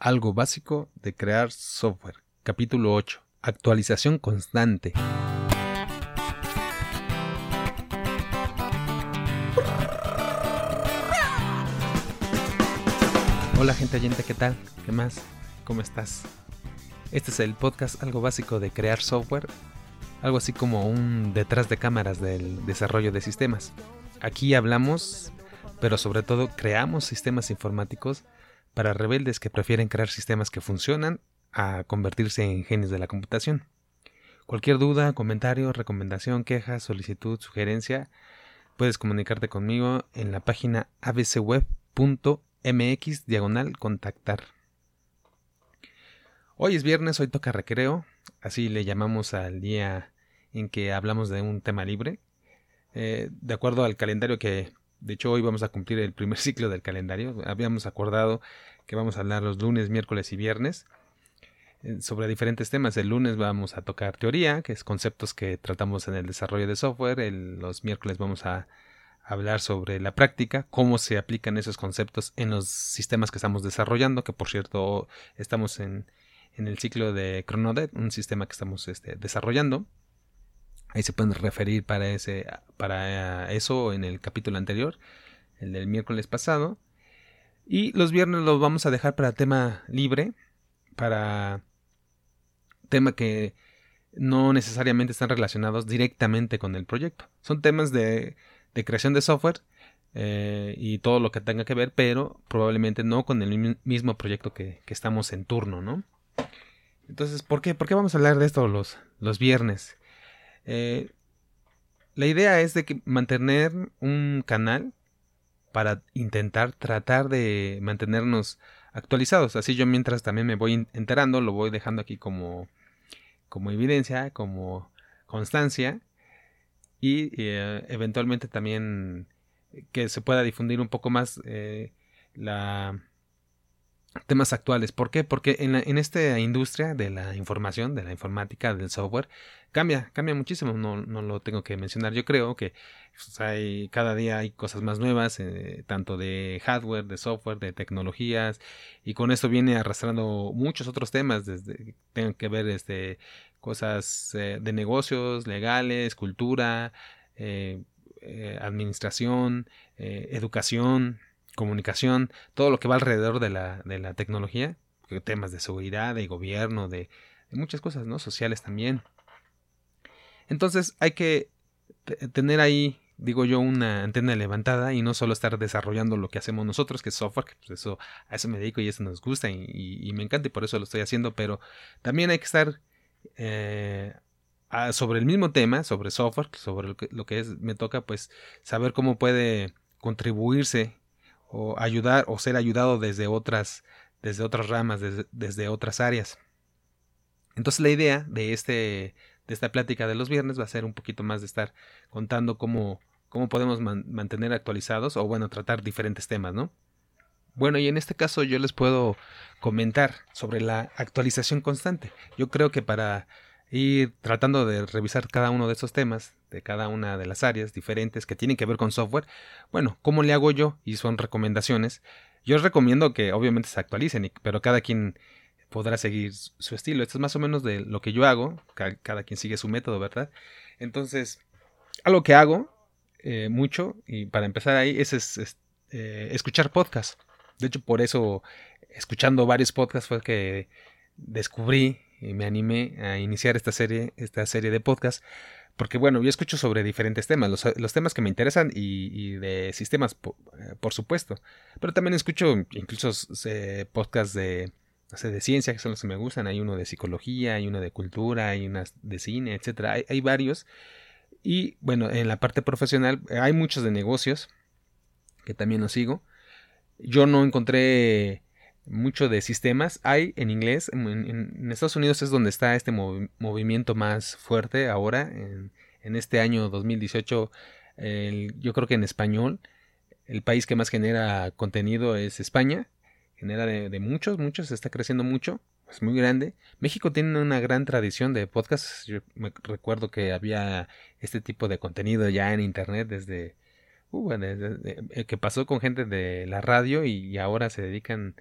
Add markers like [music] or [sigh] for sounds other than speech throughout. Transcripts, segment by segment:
Algo básico de crear software. Capítulo 8. Actualización constante. Hola gente oyente, ¿qué tal? ¿Qué más? ¿Cómo estás? Este es el podcast Algo básico de crear software. Algo así como un detrás de cámaras del desarrollo de sistemas. Aquí hablamos, pero sobre todo creamos sistemas informáticos para rebeldes que prefieren crear sistemas que funcionan a convertirse en genios de la computación. Cualquier duda, comentario, recomendación, queja, solicitud, sugerencia, puedes comunicarte conmigo en la página abcweb.mx diagonal contactar. Hoy es viernes, hoy toca recreo, así le llamamos al día en que hablamos de un tema libre. Eh, de acuerdo al calendario que de hecho, hoy vamos a cumplir el primer [laughs] ciclo del calendario. Habíamos acordado que vamos a hablar los lunes, miércoles y viernes eh, sobre diferentes temas. El lunes vamos a tocar teoría, que es conceptos que tratamos en el desarrollo de software. los miércoles vamos a hablar sobre la práctica, cómo se aplican esos conceptos en los sistemas que estamos desarrollando, que por cierto estamos en, el ciclo de Chronodet, un sistema que estamos este, desarrollando. Ahí se pueden referir para, ese, para eso en el capítulo anterior, el del miércoles pasado. Y los viernes los vamos a dejar para tema libre, para tema que no necesariamente están relacionados directamente con el proyecto. Son temas de, creación de software eh, y todo lo que tenga que ver, pero probablemente no con el mismo proyecto que, estamos en turno, ¿no? Entonces, ¿por qué? ¿Por qué vamos a hablar de esto los, los viernes? Eh, la idea es de que mantener un canal para intentar tratar de mantenernos actualizados. Así yo mientras también me voy enterando, lo voy dejando aquí como, como evidencia, como constancia y eh, eventualmente también que se pueda difundir un poco más eh, la temas actuales. ¿Por qué? Porque en, en, esta industria de la información, de la informática, del software, cambia, cambia muchísimo. No, no lo tengo que mencionar. Yo creo que pues, hay, cada día hay cosas más nuevas, eh, tanto de hardware, de software, de tecnologías, y con esto viene arrastrando muchos otros temas, desde que tengan que ver este, cosas eh, de negocios, legales, cultura, eh, administración, educación, comunicación, todo lo que va alrededor de la, de la tecnología, temas de seguridad, de gobierno, de, muchas cosas, ¿no? Sociales también. Entonces hay que tener ahí, digo yo, una antena levantada y no solo estar desarrollando lo que hacemos nosotros, que es software, que pues eso, a eso me dedico y eso nos gusta y, me encanta y por eso lo estoy haciendo, pero también hay que estar eh, sobre el mismo tema, sobre software, sobre lo que, lo que es, me toca pues saber cómo puede contribuirse o ayudar o ser ayudado desde otras, desde otras ramas, desde, otras áreas. Entonces la idea de, este, de esta plática de los viernes va a ser un poquito más de estar contando cómo, cómo podemos mantener actualizados o bueno, tratar diferentes temas, ¿no? Bueno, y en este caso yo les puedo comentar sobre la actualización constante. Yo creo que para ir tratando de revisar cada uno de esos temas, de cada una de las áreas diferentes que tienen que ver con software. Bueno, ¿cómo le hago yo? Y son recomendaciones. Yo os recomiendo que obviamente se actualicen, pero cada quien podrá seguir su estilo. Esto es más o menos de lo que yo hago. Cada, quien sigue su método, ¿verdad? Entonces, algo que hago eh, mucho, y para empezar ahí, es, eh, escuchar podcasts. De hecho, por eso, escuchando varios podcasts fue que descubrí y me animé a iniciar esta serie, esta serie de podcasts porque bueno, yo escucho sobre diferentes temas, los, temas que me interesan y, de sistemas, eh, por, supuesto. Pero también escucho incluso podcasts de, de ciencia, que son los que me gustan. Hay uno de psicología, hay uno de cultura, hay unas de cine, etcétera. Hay, hay varios. Y bueno, en la parte profesional hay muchos de negocios que también los sigo. Yo no encontré mucho de sistemas. Hay en inglés, en, Estados Unidos es donde está este movimiento más fuerte ahora, en, este año 2018, yo creo que en español, el país que más genera contenido es España, genera de, muchos, muchos, está creciendo mucho, es muy grande. México tiene una gran tradición de podcasts, yo me recuerdo que había este tipo de contenido ya en internet desde... Uh, que pasó con gente de la radio y ahora se dedican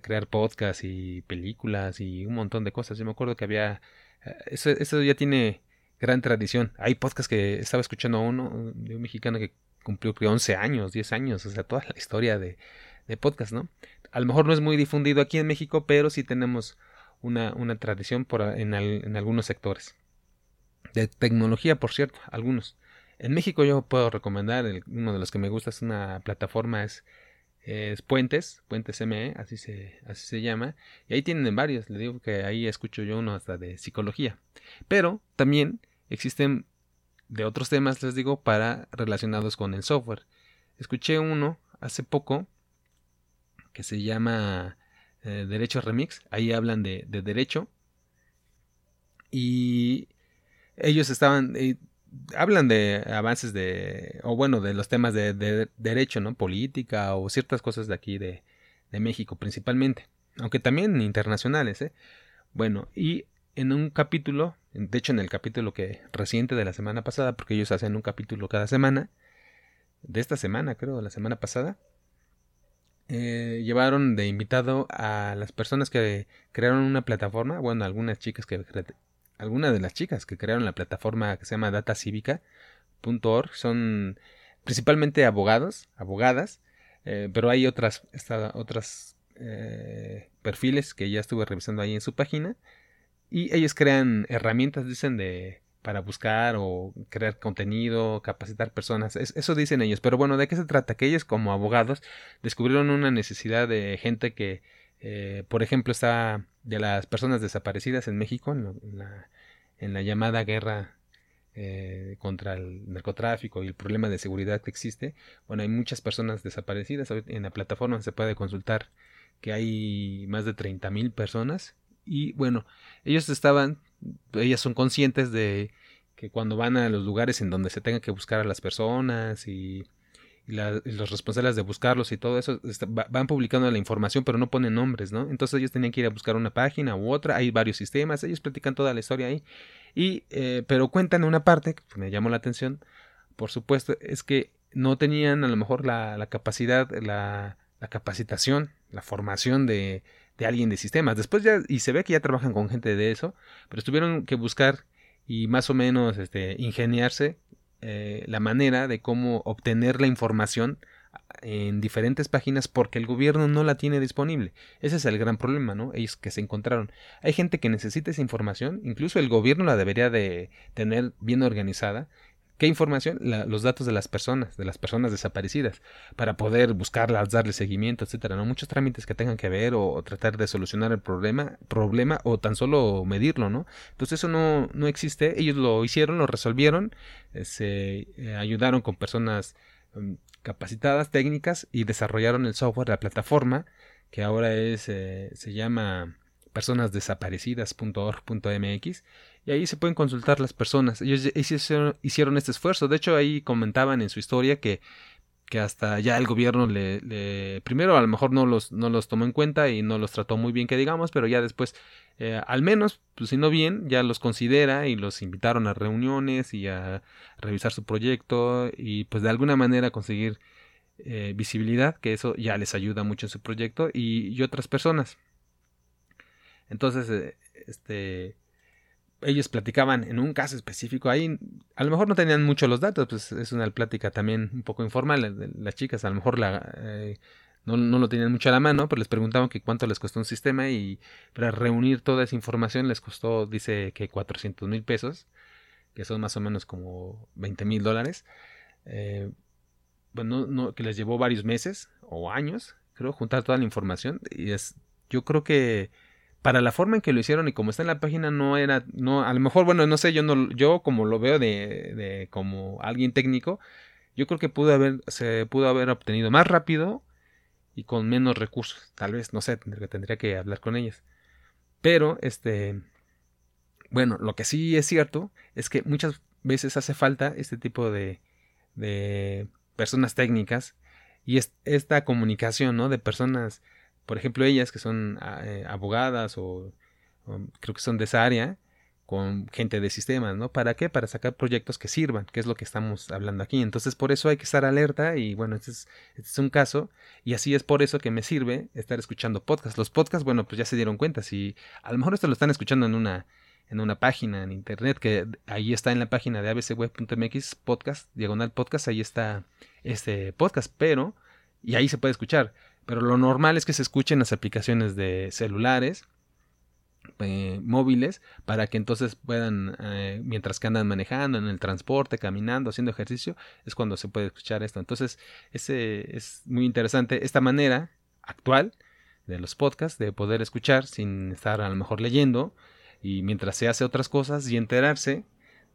crear podcasts y películas y un montón de cosas. Yo me acuerdo que había... Eh, eso, eso ya tiene gran tradición. Hay podcasts que estaba escuchando uno de un mexicano que cumplió creo 11 años, 10 años, o sea, toda la historia de, de podcast, ¿no? A lo mejor no es muy difundido aquí en México, pero sí tenemos una, una tradición por, en algunos sectores. De tecnología, por cierto, algunos. En México yo puedo recomendar, uno de los que me gusta es una plataforma, es, es Puentes, Puentes ME, así se, así se llama, y ahí tienen varios, le digo que ahí escucho yo uno hasta de psicología. Pero también existen de otros temas, les digo, para relacionados con el software. Escuché uno hace poco que se llama eh, Derecho Remix, ahí hablan de, de derecho y ellos estaban, eh, hablan de avances de, o bueno, de los temas de, derecho, ¿no? Política o ciertas cosas de aquí de, de, México principalmente, aunque también internacionales, ¿eh? Bueno, y en un capítulo, de hecho en el capítulo que reciente de la semana pasada, porque ellos hacen un capítulo cada semana, de esta semana creo, la semana pasada, eh, llevaron de invitado a las personas que crearon una plataforma, bueno, algunas chicas que algunas de las chicas que crearon la plataforma que se llama datacívica.org son principalmente abogados, abogadas, eh, pero hay otras, otras eh, perfiles que ya estuve revisando ahí en su página y ellos crean herramientas, dicen, de para buscar o crear contenido, capacitar personas. eso dicen ellos. Pero bueno, ¿de qué se trata? Que ellos como abogados descubrieron una necesidad de gente que, eh, por ejemplo, está de las personas desaparecidas en México, en, la, en la, llamada guerra eh, contra el narcotráfico y el problema de seguridad que existe. Bueno, hay muchas personas desaparecidas. En la plataforma se puede consultar que hay más de 30 mil personas. Y bueno, ellos estaban, ellas son conscientes de que cuando van a los lugares en donde se tenga que buscar a las personas y los responsables de buscarlos y todo eso este, van publicando la información pero no ponen nombres, ¿no? Entonces ellos tenían que ir a buscar una página u otra, hay varios sistemas, ellos platican toda la historia ahí, y, eh, pero cuentan una parte que me llamó la atención, por supuesto, es que no tenían a lo mejor la, capacidad, la, capacitación, la formación de, de alguien de sistemas. Después ya, y se ve que ya trabajan con gente de eso, pero tuvieron que buscar y más o menos este, ingeniarse eh, la manera de cómo obtener la información en diferentes páginas porque el gobierno no la tiene disponible. Ese es el gran problema, ¿no? Ellos que se encontraron. Hay gente que necesita esa información, incluso el gobierno la debería de tener bien organizada ¿Qué información? los datos de las personas, de las personas desaparecidas, para poder buscarlas, darle seguimiento, etcétera, ¿no? Muchos trámites que tengan que ver o, tratar de solucionar el problema, problema o tan solo medirlo, ¿no? Entonces eso no, no existe, ellos lo hicieron, lo resolvieron, eh, se eh, ayudaron con personas mm, capacitadas, técnicas y desarrollaron el software, la plataforma, que ahora es, eh, se llama personasdesaparecidas.org.mx y ahí se pueden consultar las personas. Ellos hicieron, este esfuerzo. De hecho, ahí comentaban en su historia que, que hasta ya el gobierno le, primero a lo mejor no los, no los tomó en cuenta y no los trató muy bien que digamos, pero ya después eh, al menos, pues si no bien, ya los considera y los invitaron a reuniones y a revisar su proyecto y pues de alguna manera conseguir eh, visibilidad, que eso ya les ayuda mucho en su proyecto y, otras personas. Entonces, eh, este, ellos platicaban en un caso específico ahí, a lo mejor no tenían mucho los datos, pues es una plática también un poco informal, las chicas a lo mejor la, eh, no, no, lo tenían mucho a la mano, pero les preguntaban que cuánto les costó un sistema y para reunir toda esa información les costó, dice que 400 mil pesos, que son más o menos como 20 mil dólares, eh, bueno, no, que les llevó varios meses o años, creo, juntar toda la información y es, yo creo que para la forma en que lo hicieron y como está en la página no era no a lo mejor bueno no sé yo no yo como lo veo de, de como alguien técnico yo creo que pudo haber se pudo haber obtenido más rápido y con menos recursos. Tal vez no sé tendría, tendría que hablar con ellas. Pero este bueno lo que sí es cierto es que muchas veces hace falta este tipo de de personas técnicas y esta comunicación no de personas por ejemplo, ellas que son ah, eh, abogadas o, creo que son de esa área, con gente de sistemas, ¿no? ¿Para qué? Para sacar proyectos que sirvan, que es lo que estamos hablando aquí. Entonces, por eso hay que estar alerta y bueno, este es, este es un caso y así es por eso que me sirve estar escuchando podcasts. Los podcasts, bueno, pues ya se dieron cuenta, si a lo mejor esto lo están escuchando en una en una página en internet que ahí está en la página de abcweb.mx podcast, diagonal podcast, ahí está este podcast, pero y ahí se puede escuchar, pero lo normal es que se escuchen las aplicaciones de celulares eh, móviles para que entonces puedan, eh, mientras que andan manejando, en el transporte, caminando, haciendo ejercicio, es cuando se puede escuchar esto. Entonces, ese es muy interesante esta manera actual de los podcasts de poder escuchar sin estar a lo mejor leyendo y mientras se hace otras cosas y enterarse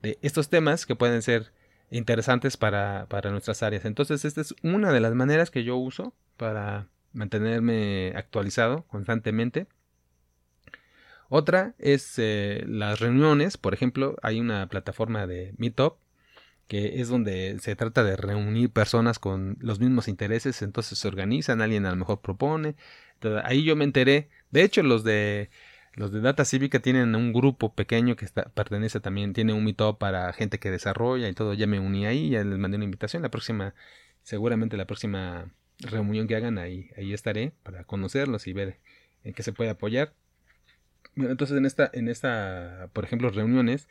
de estos temas que pueden ser interesantes para, para nuestras áreas. Entonces, esta es una de las maneras que yo uso para mantenerme actualizado constantemente. Otra es eh, las reuniones, por ejemplo, hay una plataforma de Meetup que es donde se trata de reunir personas con los mismos intereses, entonces se organizan, alguien a lo mejor propone. ahí yo me enteré, de hecho los de los de Data Cívica tienen un grupo pequeño que está, pertenece también, tiene un meetup para gente que desarrolla y todo, ya me uní ahí, ya les mandé una invitación, la próxima, seguramente la próxima reunión que hagan ahí, ahí estaré para conocerlos y ver en qué se puede apoyar. Entonces en esta, en esta, por ejemplo, reuniones,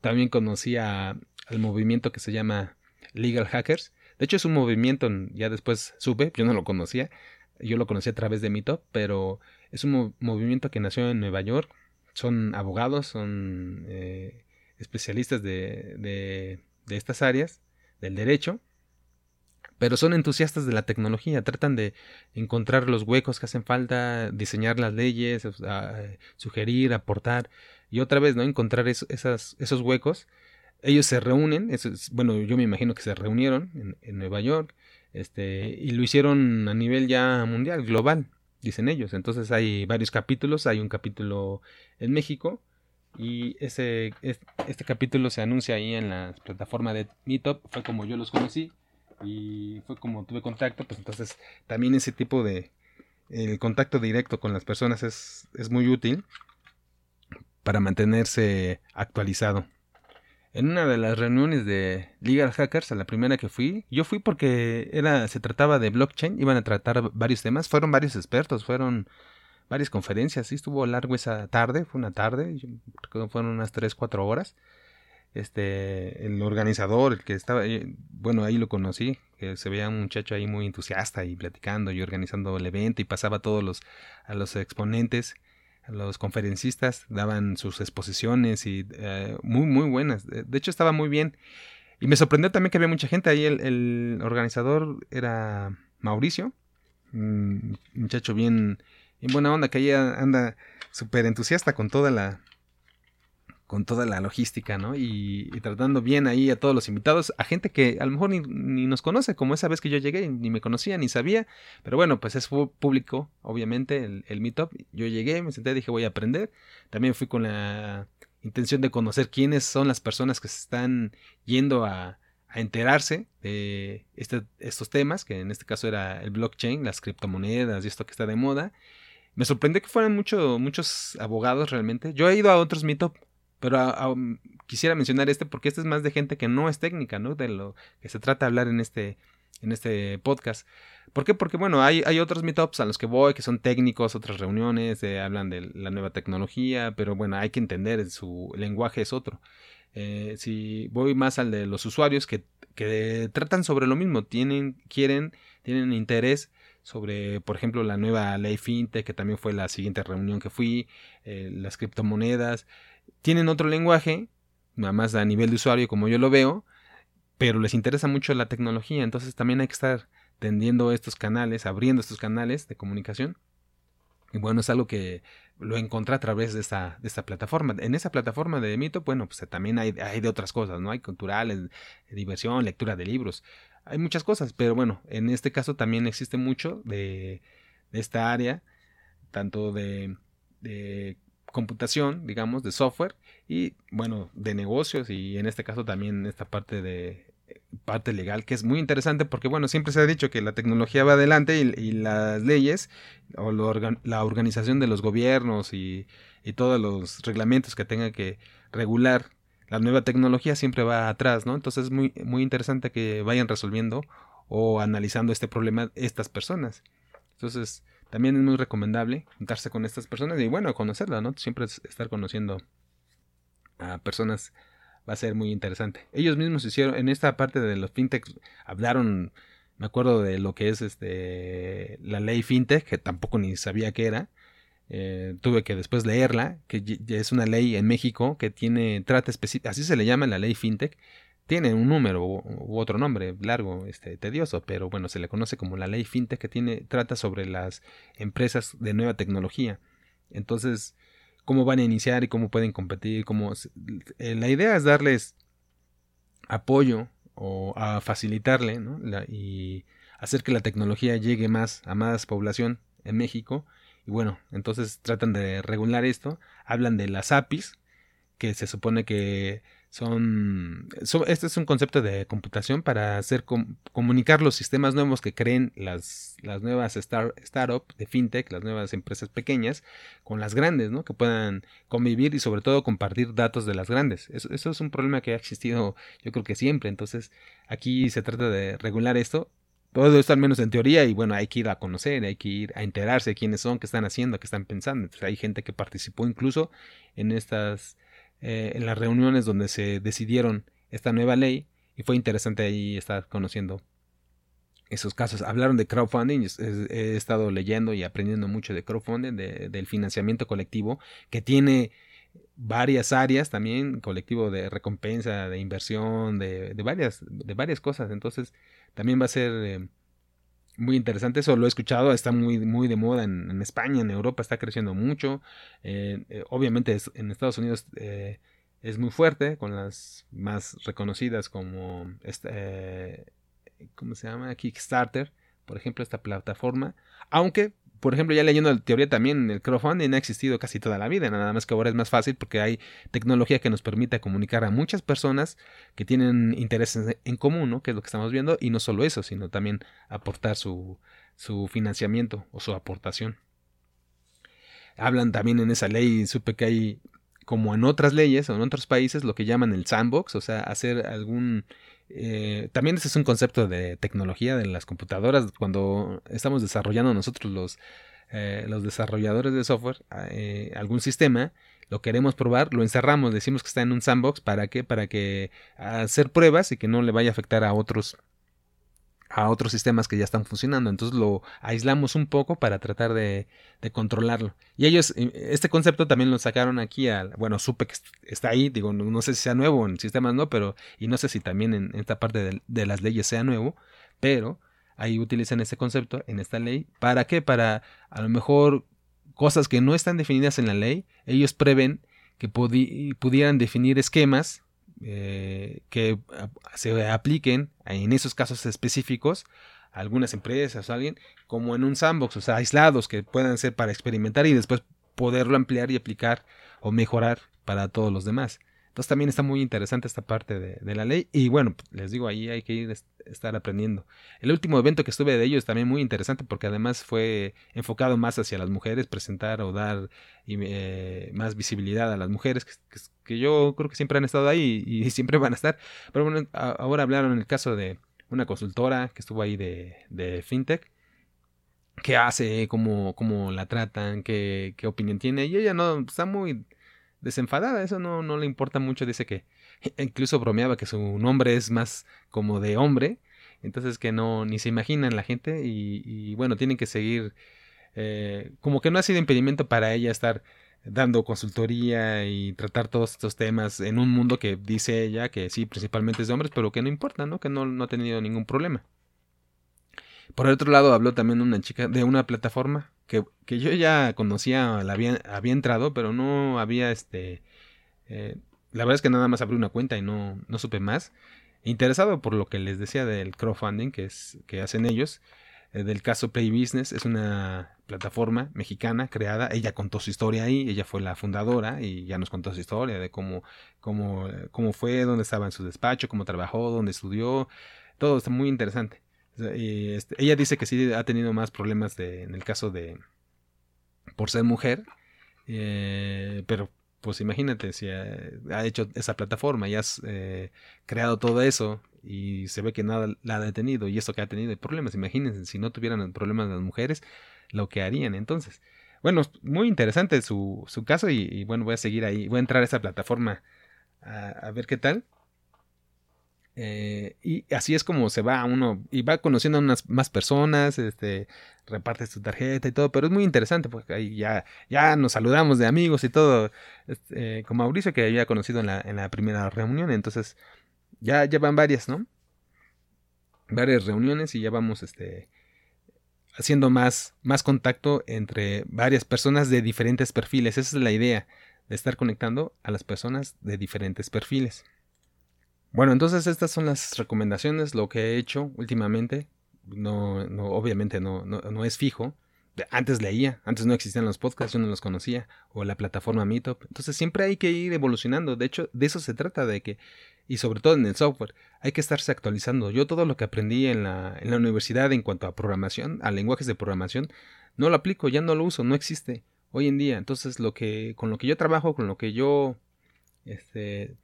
también conocí al movimiento que se llama Legal Hackers. De hecho es un movimiento, ya después supe, yo no lo conocía, yo lo conocí a través de Meetup, pero es un movimiento que nació en Nueva York. Son abogados, son eh, especialistas de, de estas áreas del derecho pero son entusiastas de la tecnología, tratan de encontrar los huecos que hacen falta, diseñar las leyes, sugerir, aportar y otra vez no encontrar esas, esos huecos. Ellos se reúnen, bueno, yo me imagino que se reunieron en, Nueva York, este, y lo hicieron a nivel ya mundial, global, dicen ellos. Entonces hay varios capítulos, hay un capítulo en México, y ese, este capítulo se anuncia ahí en la plataforma de Meetup, fue como yo los conocí y fue como tuve contacto, pues entonces también ese tipo de el contacto directo con las personas es, es muy útil para mantenerse actualizado. En una de las reuniones de Legal Hackers, a la primera que fui, yo fui porque era, se trataba de blockchain, iban a tratar varios temas, fueron varios expertos, fueron varias conferencias, sí estuvo largo esa tarde, fue una tarde, fueron unas 3, 4 horas este, el organizador, el que estaba, bueno, ahí lo conocí, que se veía un muchacho ahí muy entusiasta y platicando y organizando el evento y pasaba a todos los, a los exponentes, a los conferencistas, daban sus exposiciones y eh, muy, muy buenas. De hecho, estaba muy bien. Y me sorprendió también que había mucha gente ahí. El, organizador era Mauricio, un muchacho bien, bien buena onda, que ahí anda súper entusiasta con toda la, con toda la logística, ¿no? Y, tratando bien ahí a todos los invitados, a gente que a lo mejor ni, nos conoce, como esa vez que yo llegué, ni me conocía, ni sabía, pero bueno, pues es público, obviamente, el, el meetup. Yo llegué, me senté, dije voy a aprender. También fui con la intención de conocer quiénes son las personas que se están yendo a, a enterarse de este, estos temas, que en este caso era el blockchain, las criptomonedas y esto que está de moda. Me sorprendió que fueran mucho, muchos abogados realmente. Yo he ido a otros meetup pero quisiera mencionar este porque este es más de gente que no es técnica, ¿no? De lo que se trata de hablar en este, en este podcast. ¿Por qué? Porque, bueno, hay, hay otros meetups a los que voy que son técnicos, otras reuniones, eh, hablan de la nueva tecnología, pero bueno, hay que entender, su lenguaje es otro. Eh, si voy más al de los usuarios que, que tratan sobre lo mismo, tienen, quieren, tienen interés sobre, por ejemplo, la nueva ley FinTech, que también fue la siguiente reunión que fui, eh, las criptomonedas, tienen otro lenguaje, nada más a nivel de usuario como yo lo veo, pero les interesa mucho la tecnología, entonces también hay que estar tendiendo estos canales, abriendo estos canales de comunicación. Y bueno, es algo que lo encontré a través de esta, plataforma. En esa plataforma de Mito, bueno, pues también hay, de otras cosas, ¿no? Hay culturales, diversión, lectura de libros. Hay muchas cosas, pero bueno, en este caso también existe mucho de, de esta área, tanto de computación, digamos, de software y bueno, de negocios y en este caso también esta parte de parte legal que es muy interesante porque bueno, siempre se ha dicho que la tecnología va adelante y, las leyes o la organización de los gobiernos y, y, todos los reglamentos que tenga que regular la nueva tecnología siempre va atrás, ¿no? Entonces es muy, muy interesante que vayan resolviendo o analizando este problema estas personas. Entonces, también es muy recomendable juntarse con estas personas y bueno, conocerlas, ¿no? Siempre estar conociendo a personas va a ser muy interesante. Ellos mismos hicieron, en esta parte de los fintech, hablaron, me acuerdo de lo que es este la ley fintech, que tampoco ni sabía qué era. Eh, tuve que después leerla, que es una ley en México que tiene, trata específico, así se le llama la ley fintech, tiene un número u, otro nombre largo, este, tedioso, pero bueno, se le conoce como la ley fintech que tiene, trata sobre las empresas de nueva tecnología. Entonces, cómo van a iniciar y cómo pueden competir, cómo eh, la idea es darles apoyo o a facilitarle ¿no? y hacer que la tecnología llegue más a más población en México y bueno, entonces tratan de regular esto, hablan de las APIs que se supone que son, este es un concepto de computación para hacer comunicar los sistemas nuevos que creen las, las nuevas start, startups de fintech, las nuevas empresas pequeñas, con las grandes, ¿no? Que puedan convivir y sobre todo compartir datos de las grandes. Eso, eso es un problema que ha existido yo creo que siempre. Entonces aquí se trata de regular esto todo esto al menos en teoría y bueno, hay que ir a conocer, hay que ir a enterarse de quiénes son, qué están haciendo, qué están pensando. Entonces, hay gente que participó incluso en estas eh, en las reuniones donde se decidieron esta nueva ley y fue interesante ahí estar conociendo esos casos. Hablaron de crowdfunding, he estado leyendo y aprendiendo mucho de crowdfunding, del financiamiento colectivo, que tiene varias áreas también, colectivo de recompensa, de inversión, de, varias, de varias cosas. Entonces, también va a ser eh, muy interesante. Eso lo he escuchado, está muy, muy de moda en, España, en Europa está creciendo mucho. Eh, eh, obviamente en Estados Unidos eh, es muy fuerte, con las más reconocidas como, este, ¿cómo se llama? Kickstarter, por ejemplo, esta plataforma. Aunque por ejemplo, ya leyendo la teoría también, el crowdfunding ha existido casi toda la vida, nada más que ahora es más fácil porque hay tecnología que nos permite comunicar a muchas personas que tienen intereses en común, ¿no? Que es lo que estamos viendo, y no solo eso, sino también aportar su, su financiamiento o su aportación. Hablan también en esa ley, supe que hay, como en otras leyes o en otros países, lo que llaman el sandbox, o sea, hacer algún eh, también ese es un concepto de tecnología de las computadoras. Cuando estamos desarrollando nosotros los, eh, los desarrolladores de software eh, algún sistema, lo queremos probar, lo encerramos, decimos que está en un sandbox. ¿Para qué? Para que hacer pruebas y que no le vaya a afectar a otros a otros sistemas que ya están funcionando. Entonces lo aislamos un poco para tratar de, controlarlo. Y ellos, este concepto también lo sacaron aquí al, bueno, supe que está ahí, digo, no, sé si sea nuevo en sistemas no, pero, y no sé si también en esta parte de, las leyes sea nuevo, pero ahí utilizan este concepto en esta ley. ¿Para qué? Para a lo mejor cosas que no están definidas en la ley, ellos prevén que pudieran definir esquemas eh, que se apliquen en esos casos específicos algunas empresas o alguien como en un sandbox, o sea, aislados que puedan ser para experimentar y después poderlo ampliar y aplicar o mejorar para todos los demás. Entonces también está muy interesante esta parte de, la ley y bueno, les digo, ahí hay que ir estar aprendiendo. El último evento que estuve de ellos también muy interesante porque además fue enfocado más hacia las mujeres, presentar o dar eh, más visibilidad a las mujeres que, yo creo que siempre han estado ahí y, [laughs] siempre van a estar. Pero bueno, ahora hablaron en el caso de una consultora que estuvo ahí de, fintech qué hace, cómo, cómo la tratan, qué opinión tiene. Y ella no está muy desenfadada, eso no, no le importa mucho, dice que [laughs] incluso bromeaba que su nombre es más como de hombre, entonces que no, ni se imaginan la gente y, bueno, tienen que seguir, eh, como que no ha sido impedimento para ella estar dando consultoría y tratar todos estos temas en un mundo que dice ella que sí, principalmente es de hombres, pero que no importa, ¿no? Que no, no ha tenido ningún problema. Por el otro lado habló también una chica de una plataforma que, yo ya conocía, había, había entrado, pero no había este... Eh, la verdad es que nada más abrí una cuenta y no, no supe más. Interesado por lo que les decía del crowdfunding que, es, que hacen ellos, eh, del caso Play Business, es una plataforma mexicana creada, ella contó su historia ahí, ella fue la fundadora y ya nos contó su historia de cómo, cómo, cómo fue, dónde estaba en su despacho, cómo trabajó, dónde estudió, todo está muy interesante. Y este, ella dice que sí ha tenido más problemas de, en el caso de por ser mujer, eh, pero pues imagínate si ha, hecho esa plataforma y has eh, creado todo eso y se ve que nada la ha detenido y eso que ha tenido problemas, imagínense si no tuvieran problemas las mujeres, lo que harían entonces. Bueno, muy interesante su, su caso y, bueno, voy a seguir ahí, voy a entrar a esa plataforma a ver qué tal. Eh, y así es como se va uno y va conociendo a unas más personas, este, reparte su tarjeta y todo, pero es muy interesante porque ahí ya, ya nos saludamos de amigos y todo, este, con Mauricio que había conocido en la, en la primera reunión, entonces ya llevan varias, ¿no? Varias reuniones y ya vamos este, haciendo más, más contacto entre varias personas de diferentes perfiles, esa es la idea, de estar conectando a las personas de diferentes perfiles. Bueno, entonces estas son las recomendaciones, lo que he hecho últimamente. No, no obviamente no, no, es fijo. Antes leía, antes no existían los podcasts, yo no los conocía, o la plataforma Meetup. Entonces siempre hay que ir evolucionando. De hecho, de eso se trata, de que, y sobre todo en el software, hay que estarse actualizando. Yo todo lo que aprendí en la, en la universidad en cuanto a programación, a lenguajes de programación, no lo aplico, ya no lo uso, no existe hoy en día. Entonces, lo que, con lo que yo trabajo, con lo que yo este,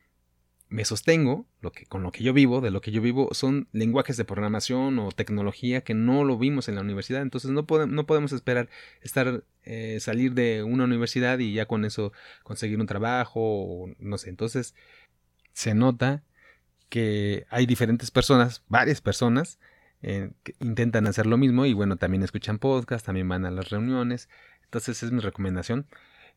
me sostengo, lo que, con lo que yo vivo, de lo que yo vivo, son lenguajes de programación o tecnología que no lo vimos en la universidad. Entonces no, no podemos esperar estar, eh, salir de una universidad y ya con eso conseguir un trabajo o no sé. Entonces se nota que hay diferentes personas, varias personas, eh, que intentan hacer lo mismo y bueno, también escuchan podcast, también van a las reuniones. Entonces es mi recomendación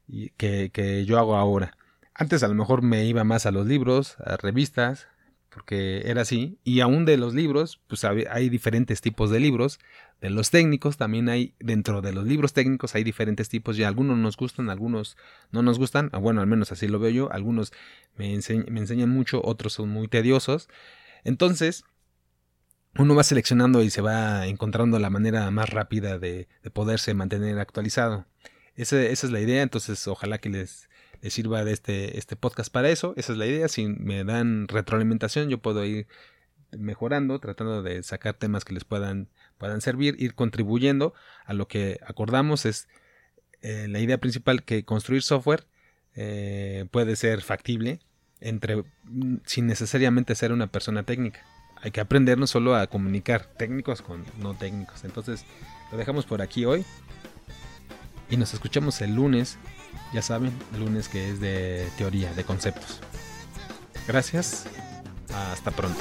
y que, que yo hago ahora. Antes a lo mejor me iba más a los libros, a revistas, porque era así. Y aún de los libros, pues hay diferentes tipos de libros. De los técnicos también hay, dentro de los libros técnicos hay diferentes tipos y algunos nos gustan, algunos no nos gustan. Bueno, al menos así lo veo yo. Algunos me, enseñan mucho, otros son muy tediosos. Entonces, uno va seleccionando y se va encontrando la manera más rápida de, poderse mantener actualizado. esa es la idea, entonces ojalá que les sirva de este, este podcast para eso. Esa es la idea. Si me dan retroalimentación, yo puedo ir mejorando, tratando de sacar temas que les puedan, puedan servir, ir contribuyendo a lo que acordamos es eh, la idea principal que construir software eh, puede ser factible entre sin necesariamente ser una persona técnica. Hay que aprender no solo a comunicar técnicos con no técnicos. Entonces lo dejamos por aquí hoy y nos escuchamos el lunes ya saben, lunes que es de teoría, de conceptos. Gracias. Hasta pronto.